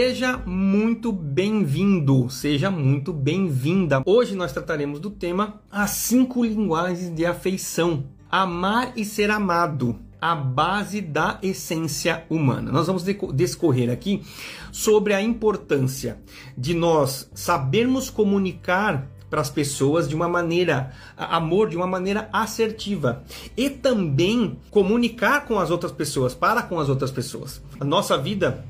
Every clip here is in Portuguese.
Seja muito bem-vindo, seja muito bem-vinda. Hoje nós trataremos do tema as cinco linguagens de afeição. Amar e ser amado, a base da essência humana. Nós vamos discorrer aqui sobre a importância de nós sabermos comunicar para as pessoas de uma maneira amor de uma maneira assertiva e também comunicar com as outras pessoas para com as outras pessoas. A nossa vida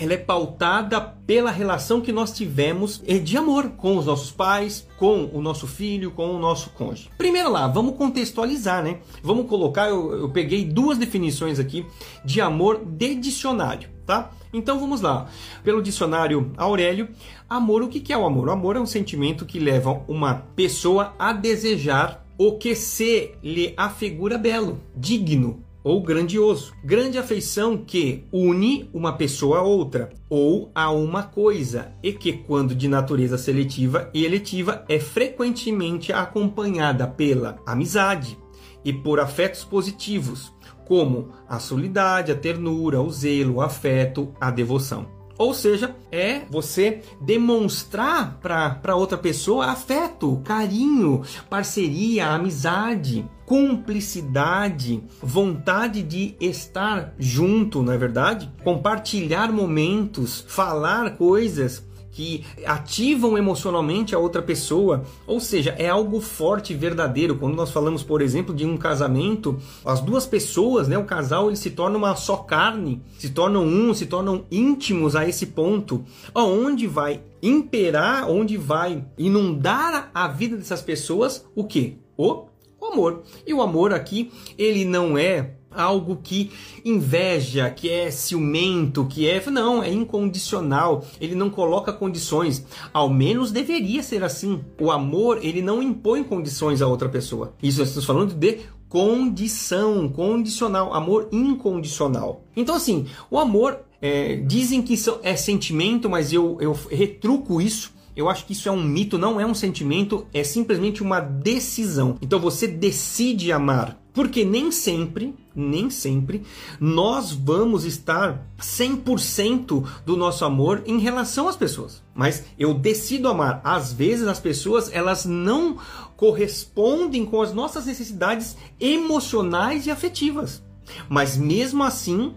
ela é pautada pela relação que nós tivemos de amor com os nossos pais, com o nosso filho, com o nosso cônjuge. Primeiro lá, vamos contextualizar, né? Vamos colocar, eu, eu peguei duas definições aqui de amor de dicionário, tá? Então vamos lá. Pelo dicionário Aurélio, amor, o que é o amor? O amor é um sentimento que leva uma pessoa a desejar o que se lhe afigura belo, digno, ou grandioso. Grande afeição que une uma pessoa a outra ou a uma coisa e que, quando de natureza seletiva e eletiva, é frequentemente acompanhada pela amizade e por afetos positivos, como a solidariedade, a ternura, o zelo, o afeto, a devoção. Ou seja, é você demonstrar para outra pessoa afeto, carinho, parceria, amizade, cumplicidade, vontade de estar junto, não é verdade? Compartilhar momentos, falar coisas que ativam emocionalmente a outra pessoa, ou seja, é algo forte e verdadeiro. Quando nós falamos, por exemplo, de um casamento, as duas pessoas, né, o casal, ele se torna uma só carne, se tornam um, se tornam íntimos a esse ponto, aonde vai imperar, onde vai inundar a vida dessas pessoas o que? O amor. E o amor aqui, ele não é algo que inveja, que é ciumento, que é. Não, é incondicional. Ele não coloca condições. Ao menos deveria ser assim. O amor, ele não impõe condições a outra pessoa. Isso nós estamos falando de condição, condicional, amor incondicional. Então, assim, o amor. É, dizem que é sentimento, mas eu, eu retruco isso eu acho que isso é um mito, não é um sentimento, é simplesmente uma decisão. Então você decide amar. Porque nem sempre, nem sempre, nós vamos estar 100% do nosso amor em relação às pessoas. Mas eu decido amar. Às vezes as pessoas, elas não correspondem com as nossas necessidades emocionais e afetivas. Mas mesmo assim,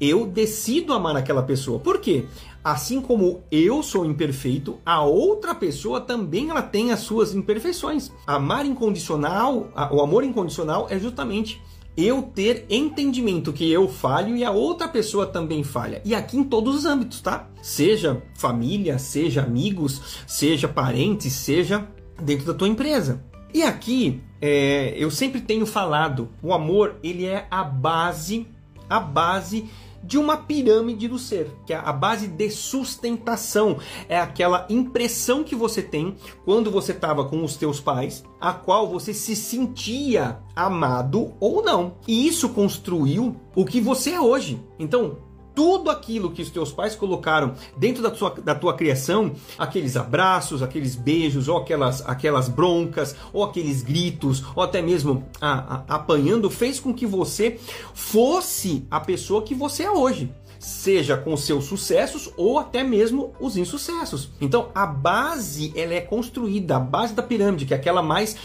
eu decido amar aquela pessoa. Por quê? Assim como eu sou imperfeito, a outra pessoa também ela tem as suas imperfeições. Amar incondicional, o amor incondicional é justamente eu ter entendimento que eu falho e a outra pessoa também falha. E aqui em todos os âmbitos, tá? Seja família, seja amigos, seja parentes, seja dentro da tua empresa. E aqui é, eu sempre tenho falado, o amor ele é a base, a base de uma pirâmide do ser, que é a base de sustentação, é aquela impressão que você tem quando você estava com os teus pais, a qual você se sentia amado ou não. E isso construiu o que você é hoje. Então, tudo aquilo que os teus pais colocaram dentro da tua, da tua criação, aqueles abraços, aqueles beijos, ou aquelas, aquelas broncas, ou aqueles gritos, ou até mesmo a, a, apanhando, fez com que você fosse a pessoa que você é hoje seja com seus sucessos ou até mesmo os insucessos. Então a base ela é construída, a base da pirâmide, que é aquela mais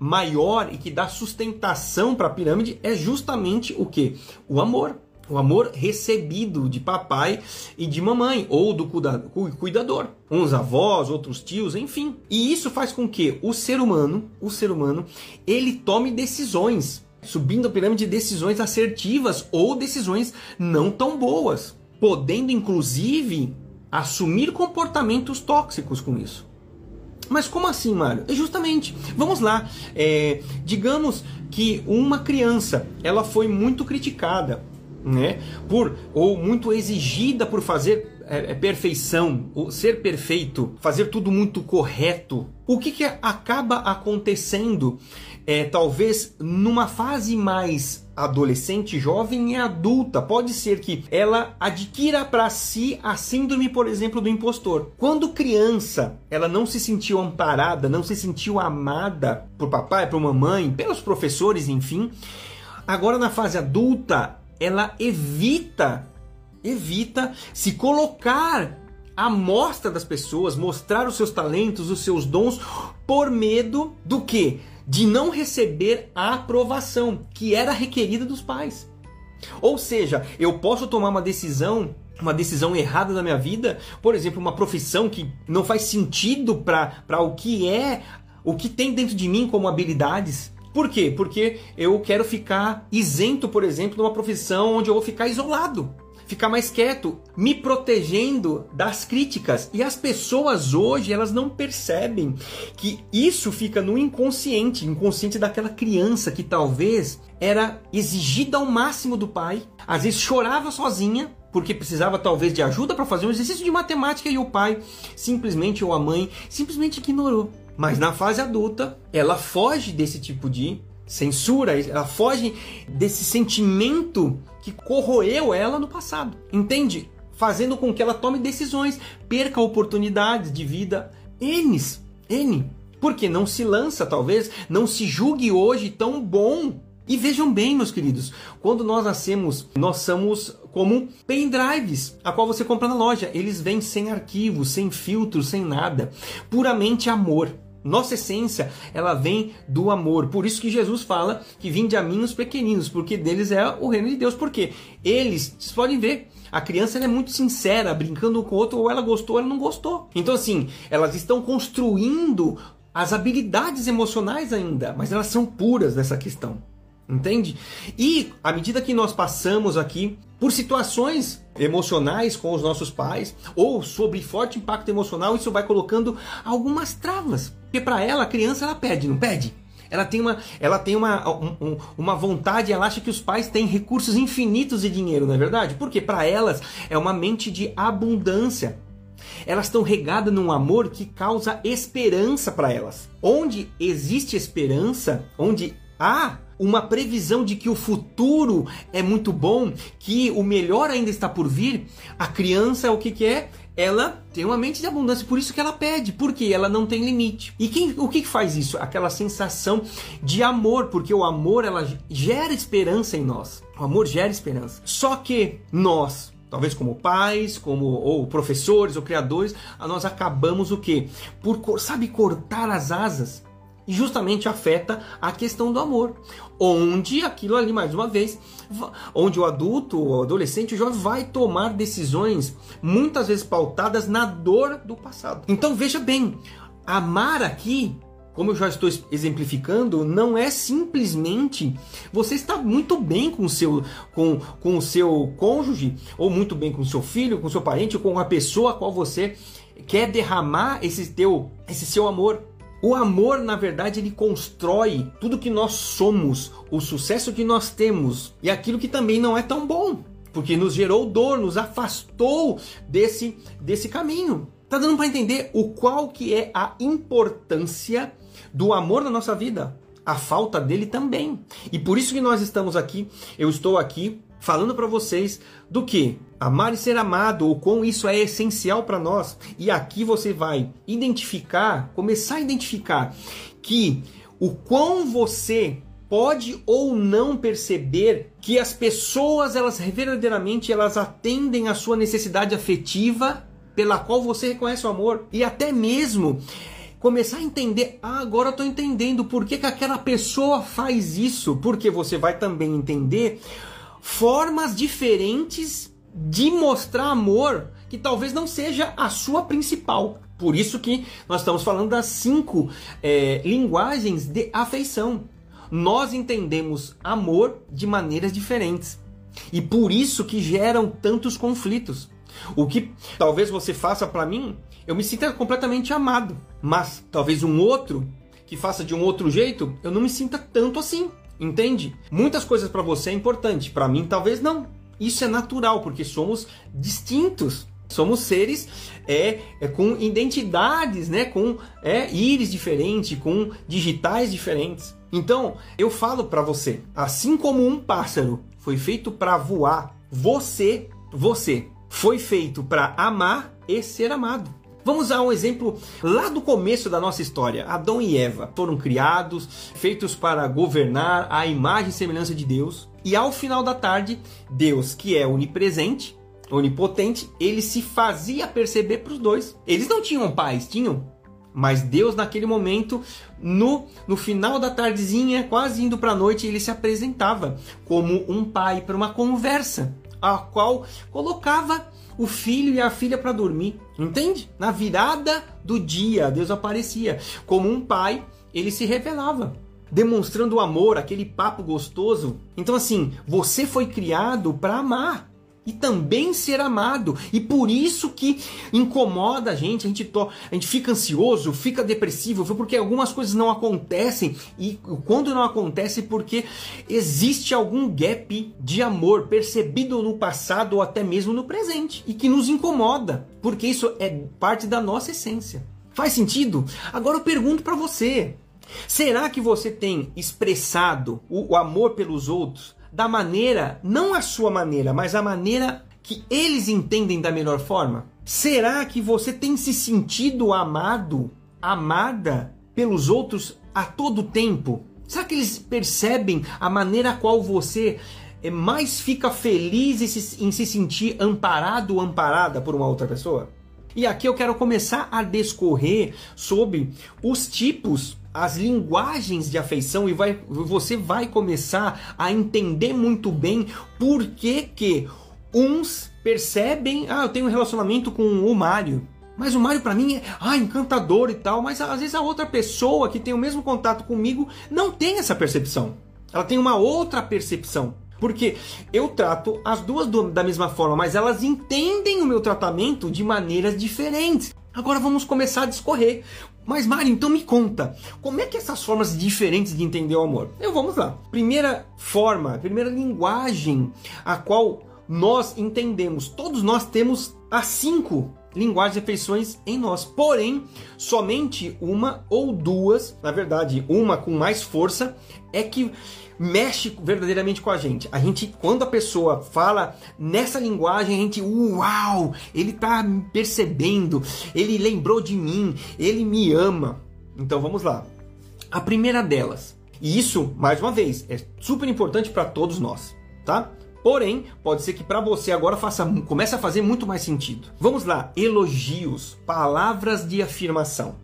maior e que dá sustentação para a pirâmide é justamente o que? O amor o amor recebido de papai e de mamãe, ou do cuidador, uns avós, outros tios, enfim. E isso faz com que o ser humano, o ser humano, ele tome decisões, subindo a pirâmide de decisões assertivas ou decisões não tão boas, podendo inclusive assumir comportamentos tóxicos com isso. Mas como assim, Mário? É justamente, vamos lá, é, digamos que uma criança ela foi muito criticada né? Por ou muito exigida por fazer é, é perfeição, ser perfeito, fazer tudo muito correto. O que, que acaba acontecendo, é, talvez numa fase mais adolescente, jovem e adulta, pode ser que ela adquira para si a síndrome, por exemplo, do impostor. Quando criança, ela não se sentiu amparada, não se sentiu amada por papai, por mamãe, pelos professores, enfim. Agora na fase adulta, ela evita evita se colocar à mostra das pessoas, mostrar os seus talentos, os seus dons, por medo do que? De não receber a aprovação que era requerida dos pais. Ou seja, eu posso tomar uma decisão, uma decisão errada na minha vida, por exemplo, uma profissão que não faz sentido para o que é, o que tem dentro de mim como habilidades. Por quê? Porque eu quero ficar isento, por exemplo, de uma profissão onde eu vou ficar isolado ficar mais quieto, me protegendo das críticas. E as pessoas hoje, elas não percebem que isso fica no inconsciente, inconsciente daquela criança que talvez era exigida ao máximo do pai, às vezes chorava sozinha, porque precisava talvez de ajuda para fazer um exercício de matemática e o pai simplesmente ou a mãe simplesmente ignorou. Mas na fase adulta, ela foge desse tipo de censura, ela foge desse sentimento que corroeu ela no passado. Entende? Fazendo com que ela tome decisões, perca oportunidades de vida N, N. Porque não se lança, talvez, não se julgue hoje tão bom. E vejam bem, meus queridos, quando nós nascemos, nós somos como pendrives, a qual você compra na loja. Eles vêm sem arquivos, sem filtros, sem nada. Puramente amor. Nossa essência, ela vem do amor. Por isso que Jesus fala que vinde a mim os pequeninos, porque deles é o reino de Deus. Porque eles, vocês podem ver, a criança é muito sincera, brincando com o outro, ou ela gostou ou ela não gostou. Então, assim, elas estão construindo as habilidades emocionais ainda, mas elas são puras nessa questão. Entende? E à medida que nós passamos aqui por situações emocionais com os nossos pais ou sobre forte impacto emocional, isso vai colocando algumas travas. Porque para ela, a criança ela pede, não pede? Ela tem uma, ela tem uma, um, uma vontade, ela acha que os pais têm recursos infinitos de dinheiro, não é verdade? Porque para elas é uma mente de abundância. Elas estão regadas num amor que causa esperança para elas. Onde existe esperança, onde há uma previsão de que o futuro é muito bom, que o melhor ainda está por vir, a criança o que, que é? Ela tem uma mente de abundância, por isso que ela pede, porque ela não tem limite. E quem, o que faz isso? Aquela sensação de amor, porque o amor ela gera esperança em nós. O amor gera esperança. Só que nós, talvez como pais, como ou professores ou criadores, nós acabamos o quê? Por sabe cortar as asas e justamente afeta a questão do amor, onde aquilo ali mais uma vez, onde o adulto, o adolescente, o jovem vai tomar decisões muitas vezes pautadas na dor do passado. Então veja bem, amar aqui como eu já estou exemplificando, não é simplesmente você está muito bem com o seu, com, com o seu cônjuge, ou muito bem com o seu filho, com o seu parente, ou com a pessoa a qual você quer derramar esse teu, esse seu amor. O amor, na verdade, ele constrói tudo que nós somos, o sucesso que nós temos e aquilo que também não é tão bom, porque nos gerou dor, nos afastou desse desse caminho. Tá dando para entender o qual que é a importância do amor na nossa vida? A falta dele também. E por isso que nós estamos aqui, eu estou aqui falando para vocês do que amar e ser amado, o quão isso é essencial para nós. E aqui você vai identificar, começar a identificar que o quão você pode ou não perceber que as pessoas elas verdadeiramente elas atendem a sua necessidade afetiva pela qual você reconhece o amor e até mesmo começar a entender, ah, agora eu estou entendendo por que, que aquela pessoa faz isso, porque você vai também entender formas diferentes de mostrar amor que talvez não seja a sua principal. Por isso que nós estamos falando das cinco é, linguagens de afeição. Nós entendemos amor de maneiras diferentes. E por isso que geram tantos conflitos. O que talvez você faça para mim, eu me sinta completamente amado. Mas talvez um outro que faça de um outro jeito, eu não me sinta tanto assim. Entende? Muitas coisas para você é importante, para mim talvez não. Isso é natural, porque somos distintos. Somos seres é, é, com identidades, né? com é, íris diferentes, com digitais diferentes. Então, eu falo para você, assim como um pássaro foi feito para voar, você, você foi feito para amar e ser amado. Vamos a um exemplo lá do começo da nossa história. Adão e Eva foram criados, feitos para governar a imagem e semelhança de Deus. E ao final da tarde, Deus, que é onipresente, onipotente, ele se fazia perceber para os dois. Eles não tinham pais, tinham. Mas Deus, naquele momento, no, no final da tardezinha, quase indo para a noite, ele se apresentava como um pai para uma conversa, a qual colocava o filho e a filha para dormir. Entende? Na virada do dia, Deus aparecia como um pai, ele se revelava demonstrando o amor, aquele papo gostoso. Então assim, você foi criado para amar e também ser amado. E por isso que incomoda a gente, a gente, to, a gente fica ansioso, fica depressivo, porque algumas coisas não acontecem. E quando não acontece, porque existe algum gap de amor percebido no passado ou até mesmo no presente e que nos incomoda, porque isso é parte da nossa essência. Faz sentido? Agora eu pergunto para você: será que você tem expressado o amor pelos outros? Da maneira, não a sua maneira, mas a maneira que eles entendem da melhor forma? Será que você tem se sentido amado, amada pelos outros a todo tempo? Será que eles percebem a maneira a qual você eh, mais fica feliz em se sentir amparado ou amparada por uma outra pessoa? E aqui eu quero começar a discorrer sobre os tipos as linguagens de afeição e vai, você vai começar a entender muito bem por que, que uns percebem, ah, eu tenho um relacionamento com o Mário. Mas o Mário para mim é ah, encantador e tal, mas às vezes a outra pessoa que tem o mesmo contato comigo não tem essa percepção. Ela tem uma outra percepção. Porque eu trato as duas da mesma forma, mas elas entendem o meu tratamento de maneiras diferentes. Agora vamos começar a discorrer. Mas Mari, então me conta, como é que essas formas diferentes de entender o amor? Eu vamos lá. Primeira forma, primeira linguagem a qual nós entendemos. Todos nós temos as cinco linguagens de afeições em nós. Porém, somente uma ou duas, na verdade, uma com mais força, é que mexe verdadeiramente com a gente. A gente, quando a pessoa fala nessa linguagem, a gente, uau, ele tá percebendo, ele lembrou de mim, ele me ama. Então vamos lá. A primeira delas, e isso, mais uma vez, é super importante para todos nós, tá? Porém, pode ser que para você agora faça, comece a fazer muito mais sentido. Vamos lá, elogios, palavras de afirmação.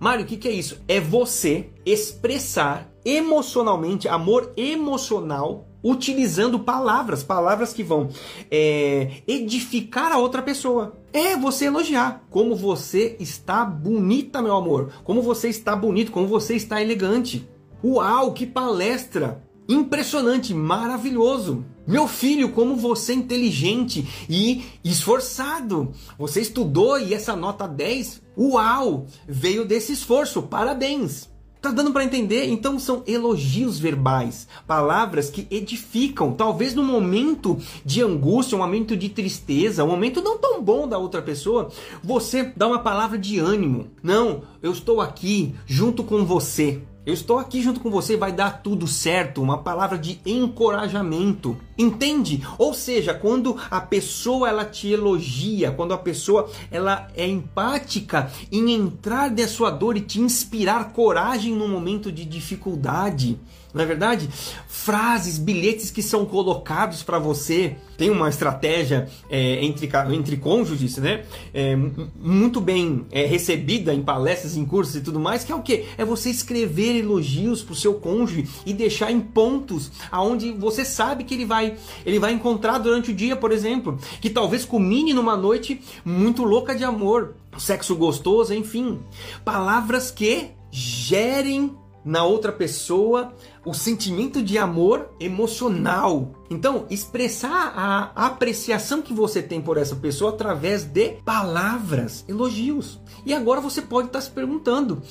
Mário, o que, que é isso? É você expressar emocionalmente, amor emocional, utilizando palavras, palavras que vão é, edificar a outra pessoa. É você elogiar. Como você está bonita, meu amor. Como você está bonito, como você está elegante. Uau, que palestra! Impressionante, maravilhoso. Meu filho, como você é inteligente e esforçado. Você estudou e essa nota 10, uau, veio desse esforço. Parabéns. Tá dando para entender? Então são elogios verbais, palavras que edificam. Talvez no momento de angústia, um momento de tristeza, um momento não tão bom da outra pessoa, você dá uma palavra de ânimo. Não, eu estou aqui junto com você. Eu estou aqui junto com você, vai dar tudo certo, uma palavra de encorajamento. Entende? Ou seja, quando a pessoa ela te elogia, quando a pessoa ela é empática em entrar na sua dor e te inspirar coragem no momento de dificuldade. Não é verdade? Frases, bilhetes que são colocados para você. Tem uma estratégia é, entre, entre cônjuges, né? É, muito bem é, recebida em palestras, em cursos e tudo mais, que é o que? É você escrever elogios para o seu cônjuge e deixar em pontos aonde você sabe que ele vai, ele vai encontrar durante o dia, por exemplo, que talvez culmine numa noite muito louca de amor, sexo gostoso, enfim, palavras que gerem na outra pessoa o sentimento de amor emocional. Então, expressar a apreciação que você tem por essa pessoa através de palavras, elogios. E agora você pode estar se perguntando: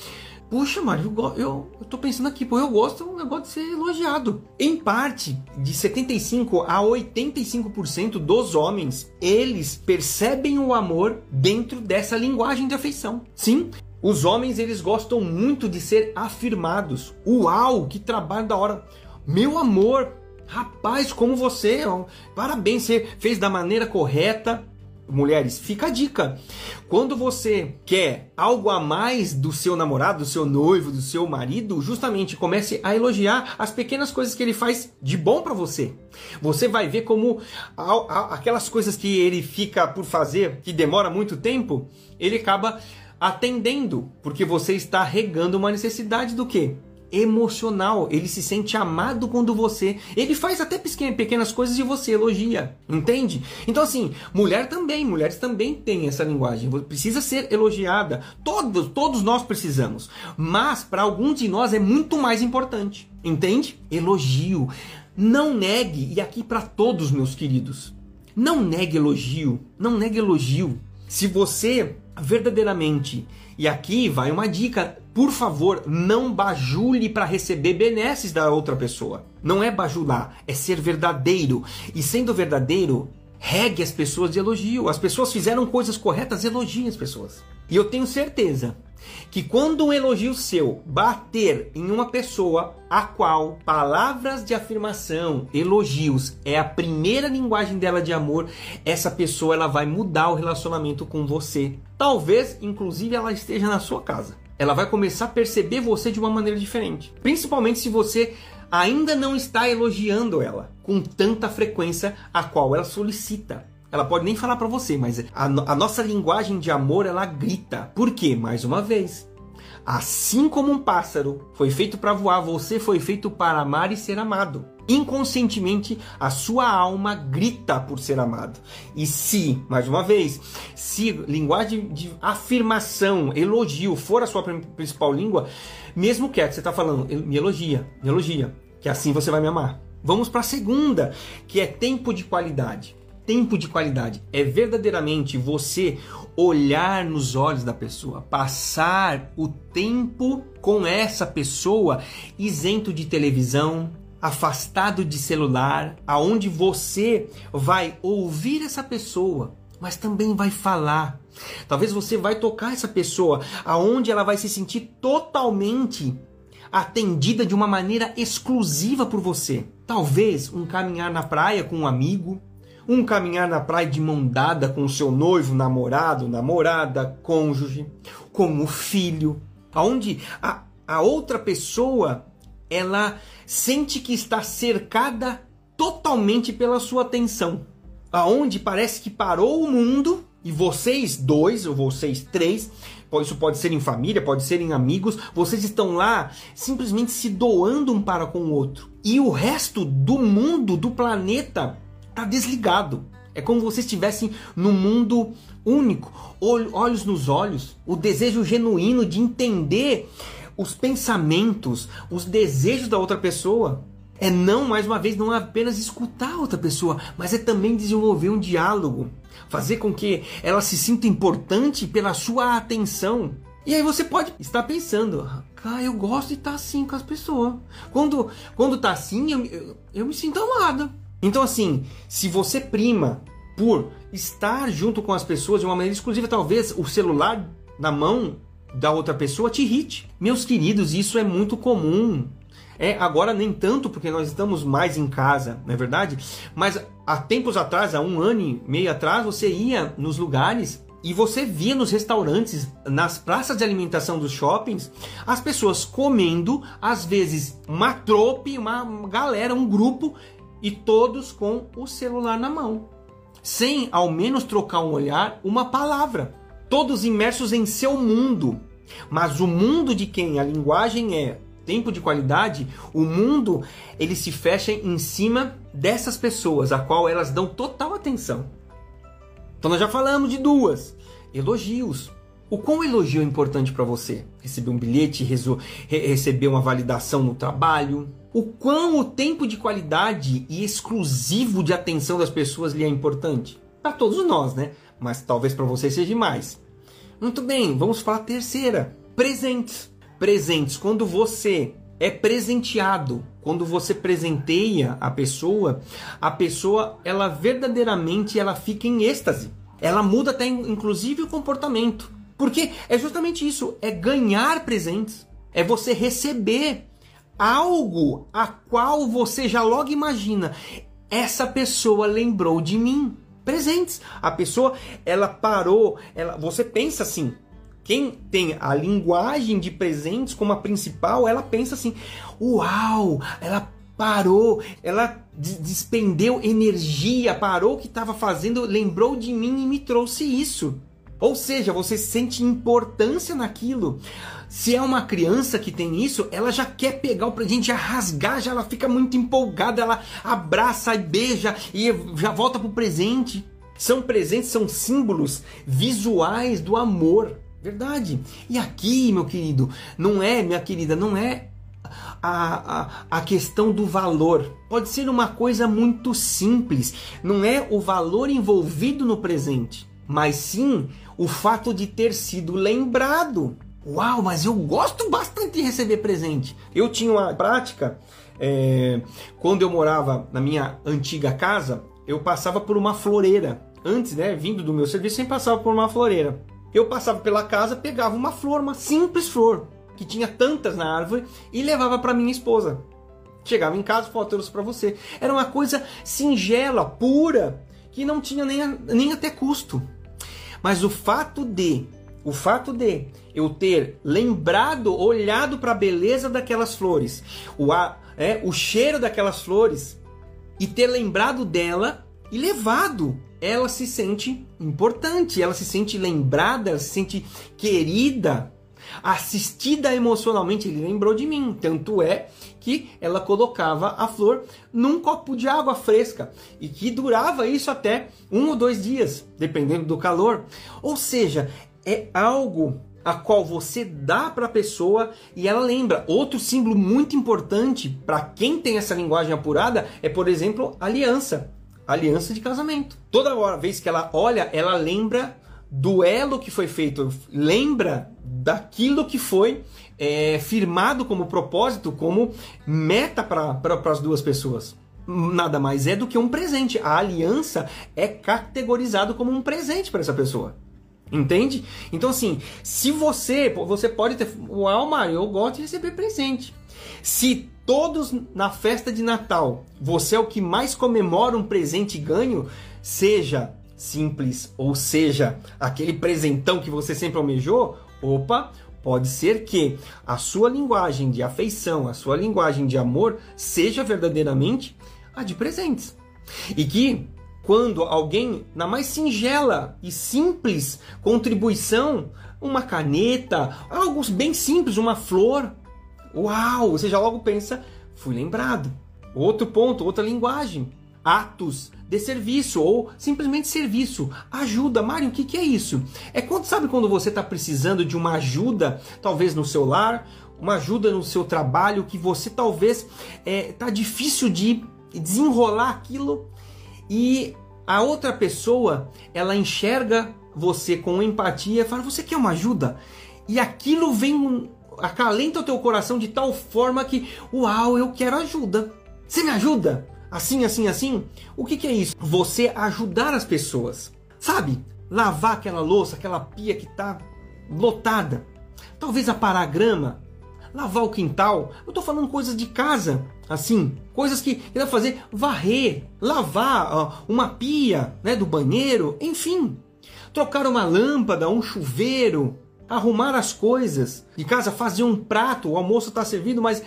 Puxa, Mário, eu, eu, eu tô pensando aqui, pô, eu gosto um negócio de ser elogiado. Em parte, de 75 a 85% dos homens, eles percebem o amor dentro dessa linguagem de afeição. Sim, os homens eles gostam muito de ser afirmados. Uau, que trabalho da hora. Meu amor, rapaz, como você, parabéns, você fez da maneira correta. Mulheres, fica a dica. Quando você quer algo a mais do seu namorado, do seu noivo, do seu marido, justamente comece a elogiar as pequenas coisas que ele faz de bom para você. Você vai ver como aquelas coisas que ele fica por fazer, que demora muito tempo, ele acaba atendendo, porque você está regando uma necessidade do quê? emocional. Ele se sente amado quando você. Ele faz até pequenas coisas e você elogia. Entende? Então, assim, mulher também. Mulheres também têm essa linguagem. Precisa ser elogiada. Todos, todos nós precisamos. Mas, para alguns de nós, é muito mais importante. Entende? Elogio. Não negue. E aqui para todos, meus queridos. Não negue elogio. Não negue elogio. Se você verdadeiramente. E aqui vai uma dica por favor, não bajule para receber benesses da outra pessoa. Não é bajular, é ser verdadeiro. E sendo verdadeiro, regue as pessoas de elogio. As pessoas fizeram coisas corretas, elogie as pessoas. E eu tenho certeza que quando um elogio seu bater em uma pessoa a qual palavras de afirmação, elogios é a primeira linguagem dela de amor, essa pessoa ela vai mudar o relacionamento com você. Talvez, inclusive, ela esteja na sua casa ela vai começar a perceber você de uma maneira diferente. Principalmente se você ainda não está elogiando ela com tanta frequência a qual ela solicita. Ela pode nem falar para você, mas a, a, nossa linguagem de amor ela grita. Por quê? Mais uma vez, assim como um pássaro foi feito para voar, você foi feito para amar e ser amado inconscientemente a sua alma grita por ser amado. E se, mais uma vez, se linguagem de afirmação, elogio for a sua principal língua, mesmo que você está falando, me elogia, me elogia, que assim você vai me amar. Vamos para a segunda, que é tempo de qualidade. Tempo de qualidade é verdadeiramente você olhar nos olhos da pessoa, passar o tempo com essa pessoa isento de televisão, afastado de celular, aonde você vai ouvir essa pessoa, mas também vai falar. Talvez você vai tocar essa pessoa, aonde ela vai se sentir totalmente atendida de uma maneira exclusiva por você. Talvez um caminhar na praia com um amigo, um caminhar na praia de mão dada com seu noivo, namorado, namorada, cônjuge, com o filho, aonde a, a outra pessoa ela sente que está cercada totalmente pela sua atenção. Aonde parece que parou o mundo e vocês dois ou vocês três, isso pode ser em família, pode ser em amigos, vocês estão lá simplesmente se doando um para com o outro. E o resto do mundo, do planeta, está desligado. É como se vocês estivessem num mundo único, olhos nos olhos, o desejo genuíno de entender os pensamentos, os desejos da outra pessoa. É não, mais uma vez, não é apenas escutar a outra pessoa, mas é também desenvolver um diálogo, fazer com que ela se sinta importante pela sua atenção. E aí você pode estar pensando, ah, eu gosto de estar assim com as pessoas. Quando, quando tá assim, eu, eu, eu me sinto amada. Então, assim, se você prima por estar junto com as pessoas de uma maneira exclusiva, talvez o celular na mão da outra pessoa te irrite. Meus queridos, isso é muito comum. É, agora nem tanto porque nós estamos mais em casa, não é verdade? Mas há tempos atrás, há um ano e meio atrás, você ia nos lugares e você via nos restaurantes, nas praças de alimentação dos shoppings, as pessoas comendo, às vezes uma trope, uma galera, um grupo, e todos com o celular na mão, sem ao menos trocar um olhar, uma palavra todos imersos em seu mundo. Mas o mundo de quem a linguagem é tempo de qualidade, o mundo ele se fecha em cima dessas pessoas, a qual elas dão total atenção. Então nós já falamos de duas, elogios. O quão elogio é importante para você? Receber um bilhete, receber uma validação no trabalho? O quão o tempo de qualidade e exclusivo de atenção das pessoas lhe é importante? Para todos nós, né? Mas talvez para você seja mais. Muito bem, vamos para a terceira. Presentes. presentes. Quando você é presenteado, quando você presenteia a pessoa, a pessoa ela verdadeiramente ela fica em êxtase. Ela muda até inclusive o comportamento. Porque é justamente isso, é ganhar presentes, é você receber algo a qual você já logo imagina, essa pessoa lembrou de mim. Presentes. A pessoa, ela parou, ela, você pensa assim, quem tem a linguagem de presentes como a principal, ela pensa assim: uau, ela parou, ela despendeu energia, parou o que estava fazendo, lembrou de mim e me trouxe isso. Ou seja, você sente importância naquilo. Se é uma criança que tem isso, ela já quer pegar o presente, já rasgar, já ela fica muito empolgada, ela abraça e beija e já volta pro presente. São presentes, são símbolos visuais do amor. Verdade. E aqui, meu querido, não é, minha querida, não é a, a, a questão do valor. Pode ser uma coisa muito simples. Não é o valor envolvido no presente, mas sim o fato de ter sido lembrado. Uau, mas eu gosto bastante de receber presente. Eu tinha uma prática é, quando eu morava na minha antiga casa, eu passava por uma floreira. Antes, né, vindo do meu serviço, sempre passava por uma floreira. Eu passava pela casa, pegava uma flor, uma simples flor, que tinha tantas na árvore, e levava para minha esposa. Chegava em casa, falou, trouxe para você. Era uma coisa singela, pura, que não tinha nem, nem até custo. Mas o fato de, o fato de eu ter lembrado, olhado para a beleza daquelas flores, o, é, o cheiro daquelas flores, e ter lembrado dela e levado ela se sente importante, ela se sente lembrada, ela se sente querida, assistida emocionalmente. Ele lembrou de mim, tanto é que ela colocava a flor num copo de água fresca e que durava isso até um ou dois dias, dependendo do calor. Ou seja, é algo a qual você dá para a pessoa e ela lembra. Outro símbolo muito importante para quem tem essa linguagem apurada é, por exemplo, aliança aliança de casamento. Toda vez que ela olha, ela lembra do elo que foi feito, lembra daquilo que foi é, firmado como propósito, como meta para as duas pessoas. Nada mais é do que um presente. A aliança é categorizado como um presente para essa pessoa. Entende? Então, assim, se você, você pode ter. Uau, Mário, eu gosto de receber presente. Se todos na festa de Natal você é o que mais comemora um presente ganho, seja simples ou seja aquele presentão que você sempre almejou, opa, pode ser que a sua linguagem de afeição, a sua linguagem de amor seja verdadeiramente a de presentes. E que quando alguém, na mais singela e simples contribuição, uma caneta, algo bem simples, uma flor, Uau! Você já logo pensa, fui lembrado. Outro ponto, outra linguagem. Atos de serviço ou simplesmente serviço. Ajuda. Mário, o que, que é isso? É quando sabe quando você está precisando de uma ajuda, talvez no seu lar, uma ajuda no seu trabalho, que você talvez é, tá difícil de desenrolar aquilo e a outra pessoa ela enxerga você com empatia e fala: Você quer uma ajuda? E aquilo vem acalenta o teu coração de tal forma que, uau, eu quero ajuda. Você me ajuda? Assim, assim, assim? O que, que é isso? Você ajudar as pessoas. Sabe? Lavar aquela louça, aquela pia que está lotada. Talvez aparar a grama. Lavar o quintal. Eu tô falando coisas de casa, assim. Coisas que dá fazer. Varrer, lavar ó, uma pia né, do banheiro. Enfim. Trocar uma lâmpada, um chuveiro arrumar as coisas de casa, fazer um prato, o almoço está servido, mas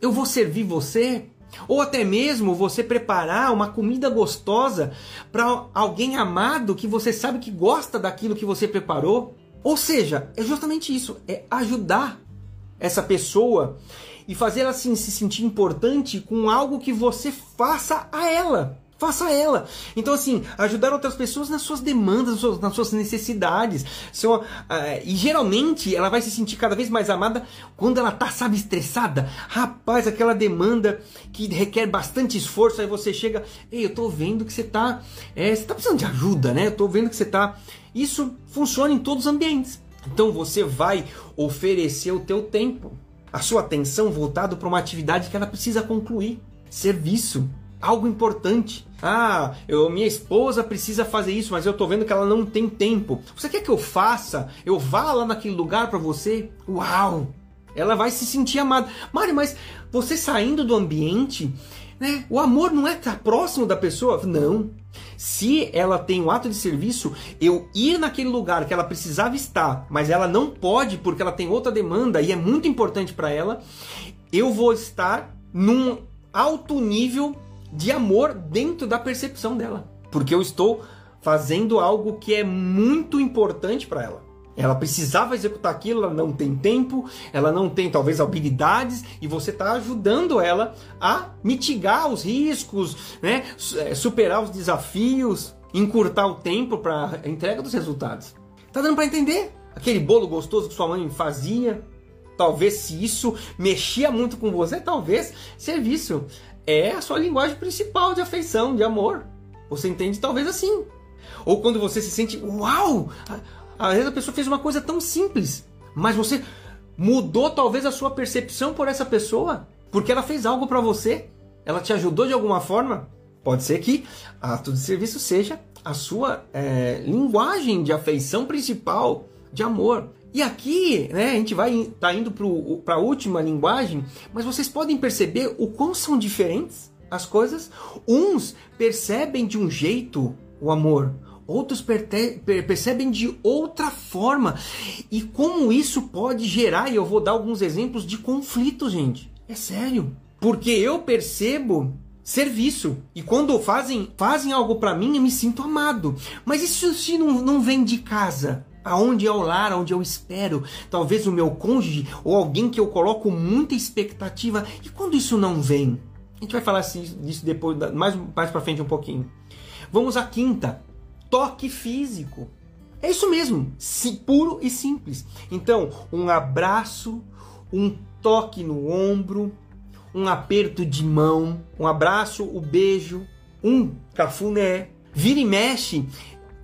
eu vou servir você? Ou até mesmo você preparar uma comida gostosa para alguém amado que você sabe que gosta daquilo que você preparou? Ou seja, é justamente isso, é ajudar essa pessoa e fazer ela assim, se sentir importante com algo que você faça a ela. Faça ela. Então, assim, ajudar outras pessoas nas suas demandas, nas suas, necessidades. Seu, uh, e geralmente ela vai se sentir cada vez mais amada quando ela tá, sabe, estressada. Rapaz, aquela demanda que requer bastante esforço. Aí você chega, ei, eu tô vendo que você tá. É, você tá precisando de ajuda, né? Eu tô vendo que você tá. Isso funciona em todos os ambientes. Então você vai oferecer o teu tempo, a sua atenção voltado para uma atividade que ela precisa concluir, serviço, algo importante. Ah, eu, minha esposa precisa fazer isso, mas eu tô vendo que ela não tem tempo. Você quer que eu faça? Eu vá lá naquele lugar para você? Uau! Ela vai se sentir amada. Mari, mas você saindo do ambiente, né? O amor não é estar próximo da pessoa? Não. Se ela tem um ato de serviço, eu ir naquele lugar que ela precisava estar, mas ela não pode porque ela tem outra demanda e é muito importante para ela, eu vou estar num alto nível de amor dentro da percepção dela, porque eu estou fazendo algo que é muito importante para ela. Ela precisava executar aquilo, ela não tem tempo, ela não tem talvez habilidades e você está ajudando ela a mitigar os riscos, né? É, superar os desafios, encurtar o tempo para a entrega dos resultados. Tá dando para entender? Aquele bolo gostoso que sua mãe fazia, talvez se isso mexia muito com você, talvez serviço é a sua linguagem principal de afeição, de amor. Você entende talvez assim. Ou quando você se sente, uau, às vezes a pessoa fez uma coisa tão simples, mas você mudou talvez a sua percepção por essa pessoa, porque ela fez algo para você, ela te ajudou de alguma forma. Pode ser que ato de serviço seja a sua é, linguagem de afeição principal, de amor. E aqui, né, a gente vai tá indo para a última linguagem, mas vocês podem perceber o quão são diferentes as coisas. Uns percebem de um jeito o amor, outros percebem de outra forma. E como isso pode gerar, e eu vou dar alguns exemplos de conflitos, gente. É sério. Porque eu percebo serviço. E quando fazem, fazem algo para mim, eu me sinto amado. Mas isso se não, não vem de casa? Aonde é o lar, onde eu espero, talvez o meu cônjuge ou alguém que eu coloco muita expectativa. E quando isso não vem? A gente vai falar disso depois, mais, mais para frente um pouquinho. Vamos à quinta toque físico. É isso mesmo, puro e simples. Então, um abraço, um toque no ombro, um aperto de mão, um abraço, o um beijo, um cafuné. Vira e mexe,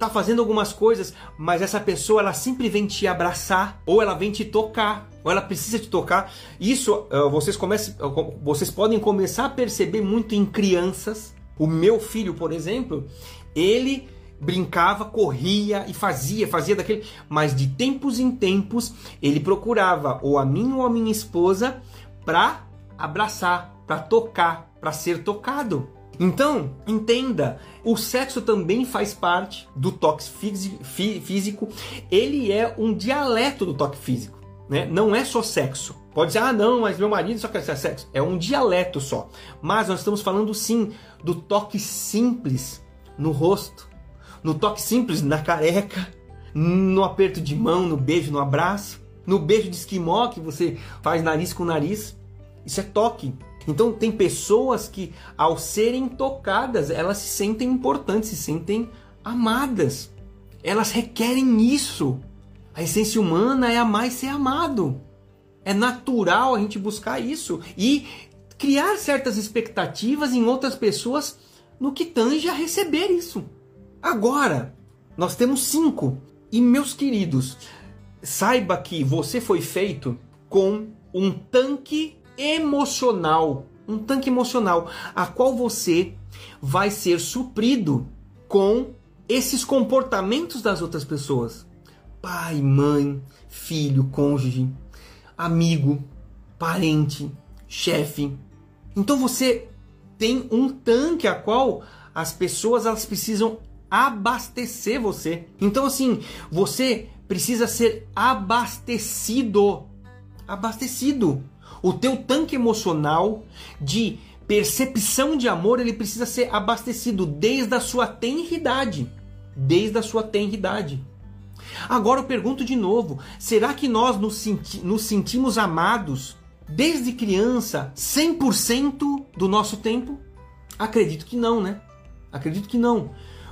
tá fazendo algumas coisas, mas essa pessoa ela sempre vem te abraçar, ou ela vem te tocar, ou ela precisa te tocar. Isso vocês comecem, vocês podem começar a perceber muito em crianças. O meu filho, por exemplo, ele brincava, corria e fazia, fazia daquele. Mas de tempos em tempos ele procurava ou a mim ou a minha esposa para abraçar, para tocar, para ser tocado. Então, entenda, o sexo também faz parte do toque físico, ele é um dialeto do toque físico, né? Não é só sexo. Pode dizer, ah, não, mas meu marido só quer ser sexo. É um dialeto só. Mas nós estamos falando sim do toque simples no rosto, no toque simples na careca, no aperto de mão, no beijo, no abraço, no beijo de esquimó que você faz nariz com nariz. Isso é toque. Então tem pessoas que ao serem tocadas, elas se sentem importantes, se sentem amadas. Elas requerem isso. A essência humana é amar e ser amado. É natural a gente buscar isso e criar certas expectativas em outras pessoas no que tange a receber isso. Agora, nós temos cinco. E meus queridos, saiba que você foi feito com um tanque emocional, um tanque emocional, a qual você vai ser suprido com esses comportamentos das outras pessoas. Pai, mãe, filho, cônjuge, amigo, parente, chefe. Então você tem um tanque a qual as pessoas elas precisam abastecer você. Então, assim, você precisa ser abastecido. Abastecido. O teu tanque emocional de percepção de amor, ele precisa ser abastecido desde a sua tenridade. Desde a sua tenridade. Agora eu pergunto de novo: será que nós nos, senti nos sentimos amados desde criança 100% do nosso tempo? Acredito que não, né? Acredito que não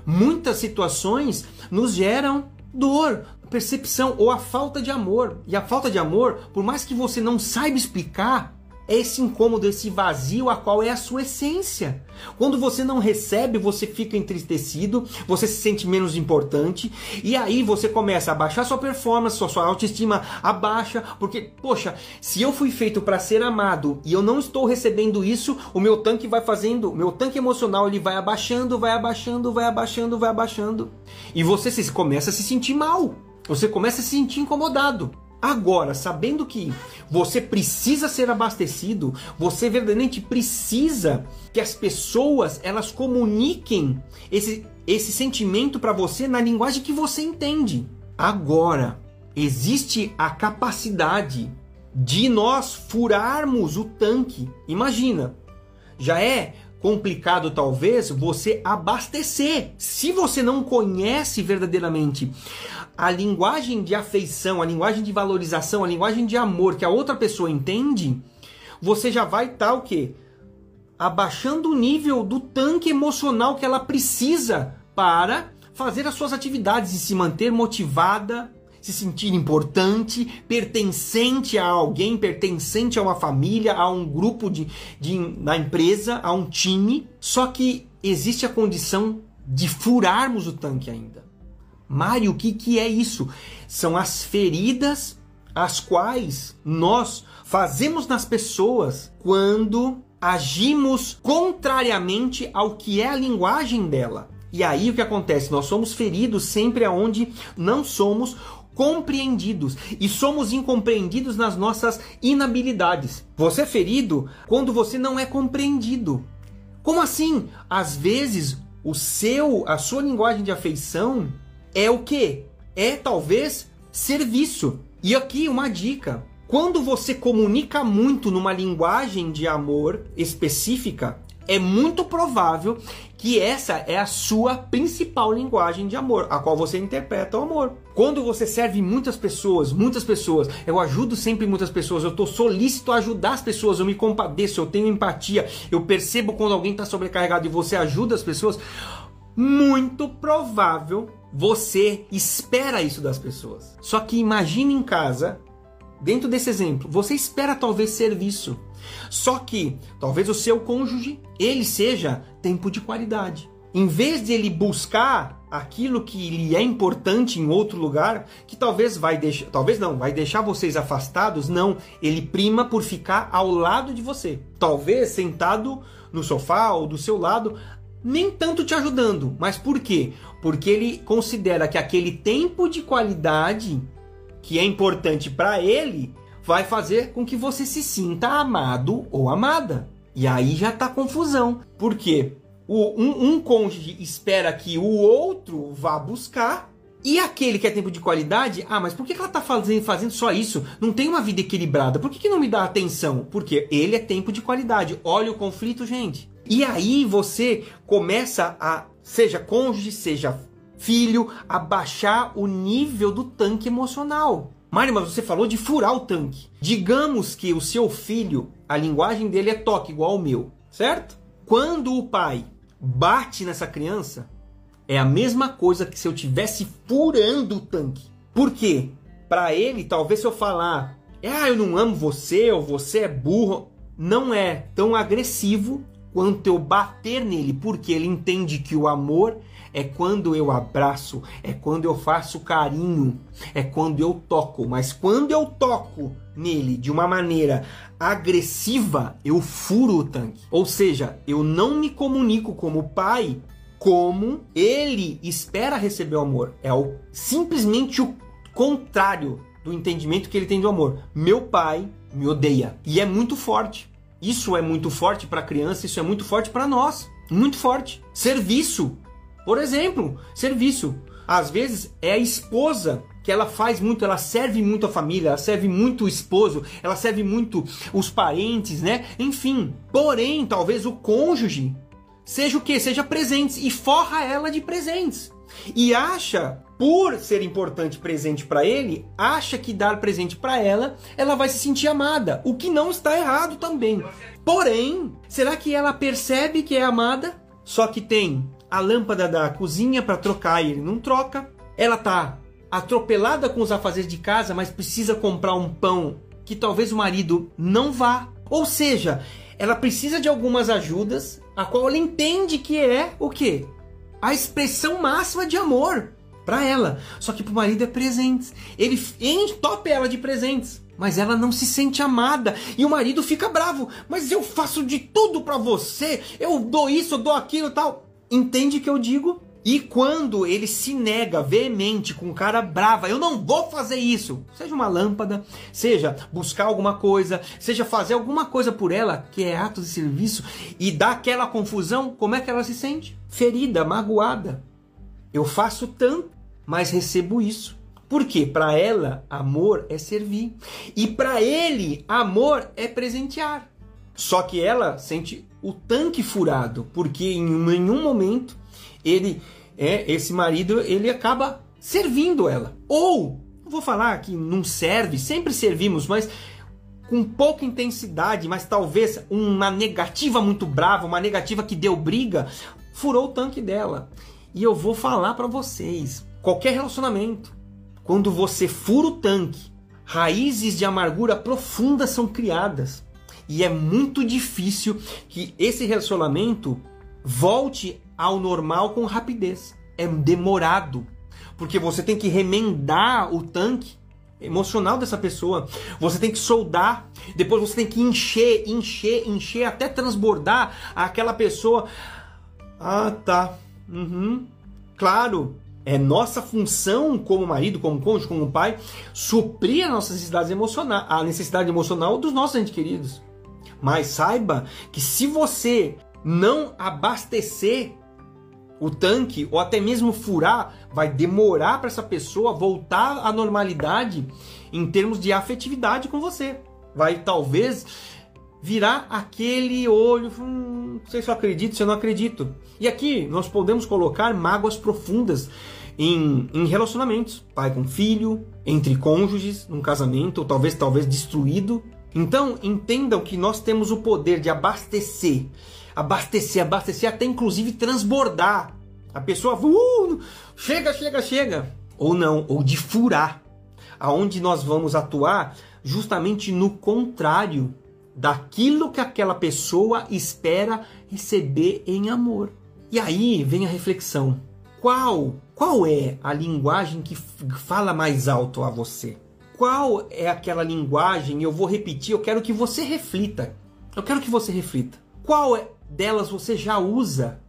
muitas situações nos geram dor, percepção ou a falta de amor. E a falta de amor, por mais que você não saiba explicar, é esse incômodo, esse vazio, a qual é a sua essência. Quando você não recebe, você fica entristecido, você se sente menos importante, e aí você começa a baixar sua performance, sua, sua autoestima abaixa, porque, poxa, se eu fui feito para ser amado e eu não estou recebendo isso, o meu tanque vai fazendo, meu tanque emocional ele vai abaixando, vai abaixando, vai abaixando, vai abaixando, e você se, começa a se sentir mal, você começa a se sentir incomodado. Agora, sabendo que você precisa ser abastecido, você verdadeiramente precisa que as pessoas elas comuniquem esse, esse sentimento para você na linguagem que você entende. Agora, existe a capacidade de nós furarmos o tanque. Imagina, já é complicado talvez você abastecer. Se você não conhece verdadeiramente a linguagem de afeição, a linguagem de valorização, a linguagem de amor que a outra pessoa entende, você já vai estar tá, o quê? Abaixando o nível do tanque emocional que ela precisa para fazer as suas atividades e se manter motivada, se sentir importante, pertencente a alguém, pertencente a uma família, a um grupo de, de na empresa, a um time. Só que existe a condição de furarmos o tanque ainda. Mário, o que, que é isso? São as feridas as quais nós fazemos nas pessoas quando agimos contrariamente ao que é a linguagem dela. E aí o que acontece? Nós somos feridos sempre aonde não somos compreendidos e somos incompreendidos nas nossas inabilidades. Você é ferido quando você não é compreendido. Como assim? Às vezes o seu, a sua linguagem de afeição é o que? É talvez serviço. E aqui uma dica: quando você comunica muito numa linguagem de amor específica, é muito provável que essa é a sua principal linguagem de amor, a qual você interpreta o amor. Quando você serve muitas pessoas, muitas pessoas, eu ajudo sempre muitas pessoas, eu estou solícito a ajudar as pessoas, eu me compadeço, eu tenho empatia, eu percebo quando alguém está sobrecarregado e você ajuda as pessoas, muito provável você espera isso das pessoas. Só que imagine em casa, dentro desse exemplo, você espera talvez serviço. Só que talvez o seu cônjuge, ele seja tempo de qualidade. Em vez de ele buscar aquilo que lhe é importante em outro lugar, que talvez vai deixar, talvez não, vai deixar vocês afastados, não, ele prima por ficar ao lado de você. Talvez sentado no sofá ou do seu lado, nem tanto te ajudando. Mas por quê? Porque ele considera que aquele tempo de qualidade que é importante para ele vai fazer com que você se sinta amado ou amada. E aí já tá confusão. Por quê? O, um, um cônjuge espera que o outro vá buscar e aquele que é tempo de qualidade, ah, mas por que ela tá fazendo, fazendo só isso? Não tem uma vida equilibrada. Por que, que não me dá atenção? Porque ele é tempo de qualidade. Olha o conflito, gente. E aí você começa a, seja cônjuge, seja filho, a baixar o nível do tanque emocional. Mário, mas você falou de furar o tanque. Digamos que o seu filho, a linguagem dele é toque, igual ao meu, certo? Quando o pai bate nessa criança, é a mesma coisa que se eu tivesse furando o tanque. Por quê? Para ele, talvez se eu falar, ah, eu não amo você, ou você é burro, não é tão agressivo quanto eu bater nele, porque ele entende que o amor é quando eu abraço, é quando eu faço carinho, é quando eu toco. Mas quando eu toco nele de uma maneira agressiva, eu furo o tanque. Ou seja, eu não me comunico como pai como ele espera receber o amor. É o, simplesmente o contrário do entendimento que ele tem do amor. Meu pai me odeia. E é muito forte. Isso é muito forte para a criança, isso é muito forte para nós. Muito forte. Serviço. Por exemplo, serviço. Às vezes é a esposa que ela faz muito, ela serve muito a família, ela serve muito o esposo, ela serve muito os parentes, né? Enfim. Porém, talvez o cônjuge seja o que? Seja presentes e forra ela de presentes. E acha por ser importante presente para ele, acha que dar presente para ela, ela vai se sentir amada, o que não está errado também. Porém, será que ela percebe que é amada? Só que tem a lâmpada da cozinha para trocar e ele não troca. Ela tá atropelada com os afazeres de casa, mas precisa comprar um pão que talvez o marido não vá Ou seja, ela precisa de algumas ajudas, a qual ela entende que é o quê? A expressão máxima de amor para ela. Só que pro marido é presentes. Ele entope ela de presentes. Mas ela não se sente amada e o marido fica bravo. Mas eu faço de tudo para você. Eu dou isso, eu dou aquilo, tal. Entende que eu digo? E quando ele se nega veemente, com cara brava, eu não vou fazer isso, seja uma lâmpada, seja buscar alguma coisa, seja fazer alguma coisa por ela, que é ato de serviço, e dá aquela confusão, como é que ela se sente? Ferida, magoada. Eu faço tanto, mas recebo isso. Porque para ela, amor é servir. E para ele, amor é presentear. Só que ela sente o tanque furado, porque em nenhum momento ele é esse marido, ele acaba servindo ela. Ou, vou falar que não serve, sempre servimos, mas com pouca intensidade, mas talvez uma negativa muito brava, uma negativa que deu briga, furou o tanque dela. E eu vou falar para vocês, qualquer relacionamento, quando você fura o tanque, raízes de amargura profundas são criadas. E é muito difícil que esse relacionamento volte ao normal com rapidez. É demorado, porque você tem que remendar o tanque emocional dessa pessoa. Você tem que soldar, depois você tem que encher, encher, encher até transbordar aquela pessoa. Ah, tá. Uhum. Claro, é nossa função como marido, como cônjuge, como pai, suprir as nossas necessidades emocionais, a necessidade emocional dos nossos entes queridos. Mas saiba que se você não abastecer o tanque ou até mesmo furar, vai demorar para essa pessoa voltar à normalidade em termos de afetividade com você. Vai talvez virar aquele olho, hum, não sei se eu acredito, se eu não acredito. E aqui nós podemos colocar mágoas profundas em, em relacionamentos, pai com filho, entre cônjuges, num casamento, ou talvez talvez destruído. Então entendam que nós temos o poder de abastecer abastecer, abastecer, até inclusive transbordar. A pessoa uh, chega, chega, chega. Ou não, ou de furar. Aonde nós vamos atuar justamente no contrário daquilo que aquela pessoa espera receber em amor. E aí vem a reflexão. Qual, qual é a linguagem que fala mais alto a você? Qual é aquela linguagem? Eu vou repetir, eu quero que você reflita. Eu quero que você reflita. Qual é delas você já usa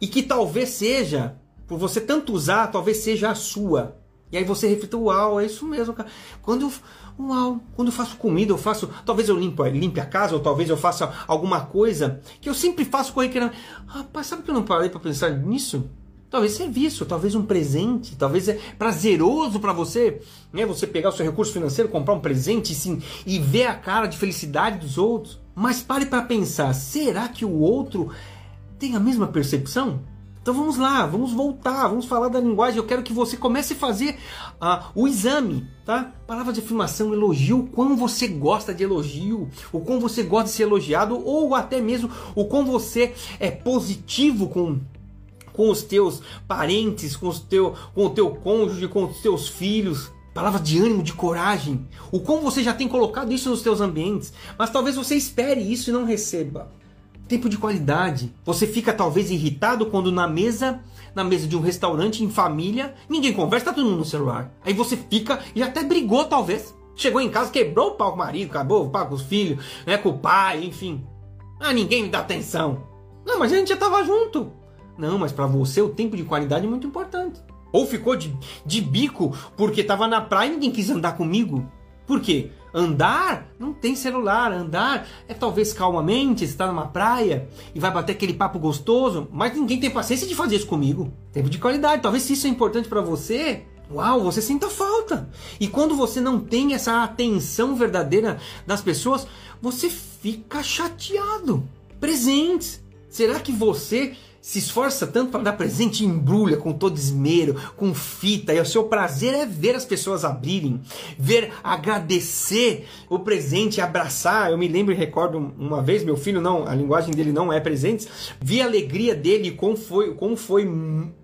e que talvez seja, por você tanto usar, talvez seja a sua. E aí você reflita, uau, é isso mesmo, cara. Quando eu, uau, quando eu faço comida, eu faço, talvez eu limpo, limpe a casa, ou talvez eu faça alguma coisa que eu sempre faço corriqueiramente. Rapaz, sabe que eu não parei para pensar nisso? Talvez serviço, talvez um presente, talvez é prazeroso para você, né? Você pegar o seu recurso financeiro, comprar um presente sim, e ver a cara de felicidade dos outros. Mas pare para pensar, será que o outro tem a mesma percepção? Então vamos lá, vamos voltar, vamos falar da linguagem. Eu quero que você comece a fazer uh, o exame, tá? Palavra de afirmação, elogio, o quão você gosta de elogio, o quão você gosta de ser elogiado, ou até mesmo o quão você é positivo com com os teus parentes, com, os teu, com o teu cônjuge, com os teus filhos palavra de ânimo, de coragem, o como você já tem colocado isso nos seus ambientes, mas talvez você espere isso e não receba. Tempo de qualidade. Você fica talvez irritado quando na mesa, na mesa de um restaurante em família, ninguém conversa, tá todo mundo no celular. Aí você fica e até brigou talvez. Chegou em casa, quebrou o pau com o marido, acabou o pau com os filhos, né, com o pai, enfim. Ah, ninguém me dá atenção. Não, mas a gente já tava junto. Não, mas para você o tempo de qualidade é muito importante. Ou ficou de, de bico porque estava na praia e ninguém quis andar comigo. Por quê? Andar não tem celular. Andar é talvez calmamente, está numa praia e vai bater aquele papo gostoso, mas ninguém tem paciência de fazer isso comigo. Tempo de qualidade. Talvez se isso é importante para você, uau, você sinta falta. E quando você não tem essa atenção verdadeira das pessoas, você fica chateado. Presentes. Será que você se esforça tanto para dar presente embrulha com todo esmero, com fita, e o seu prazer é ver as pessoas abrirem, ver, agradecer o presente, abraçar. Eu me lembro e recordo uma vez, meu filho não, a linguagem dele não é presentes, vi a alegria dele, como foi, como foi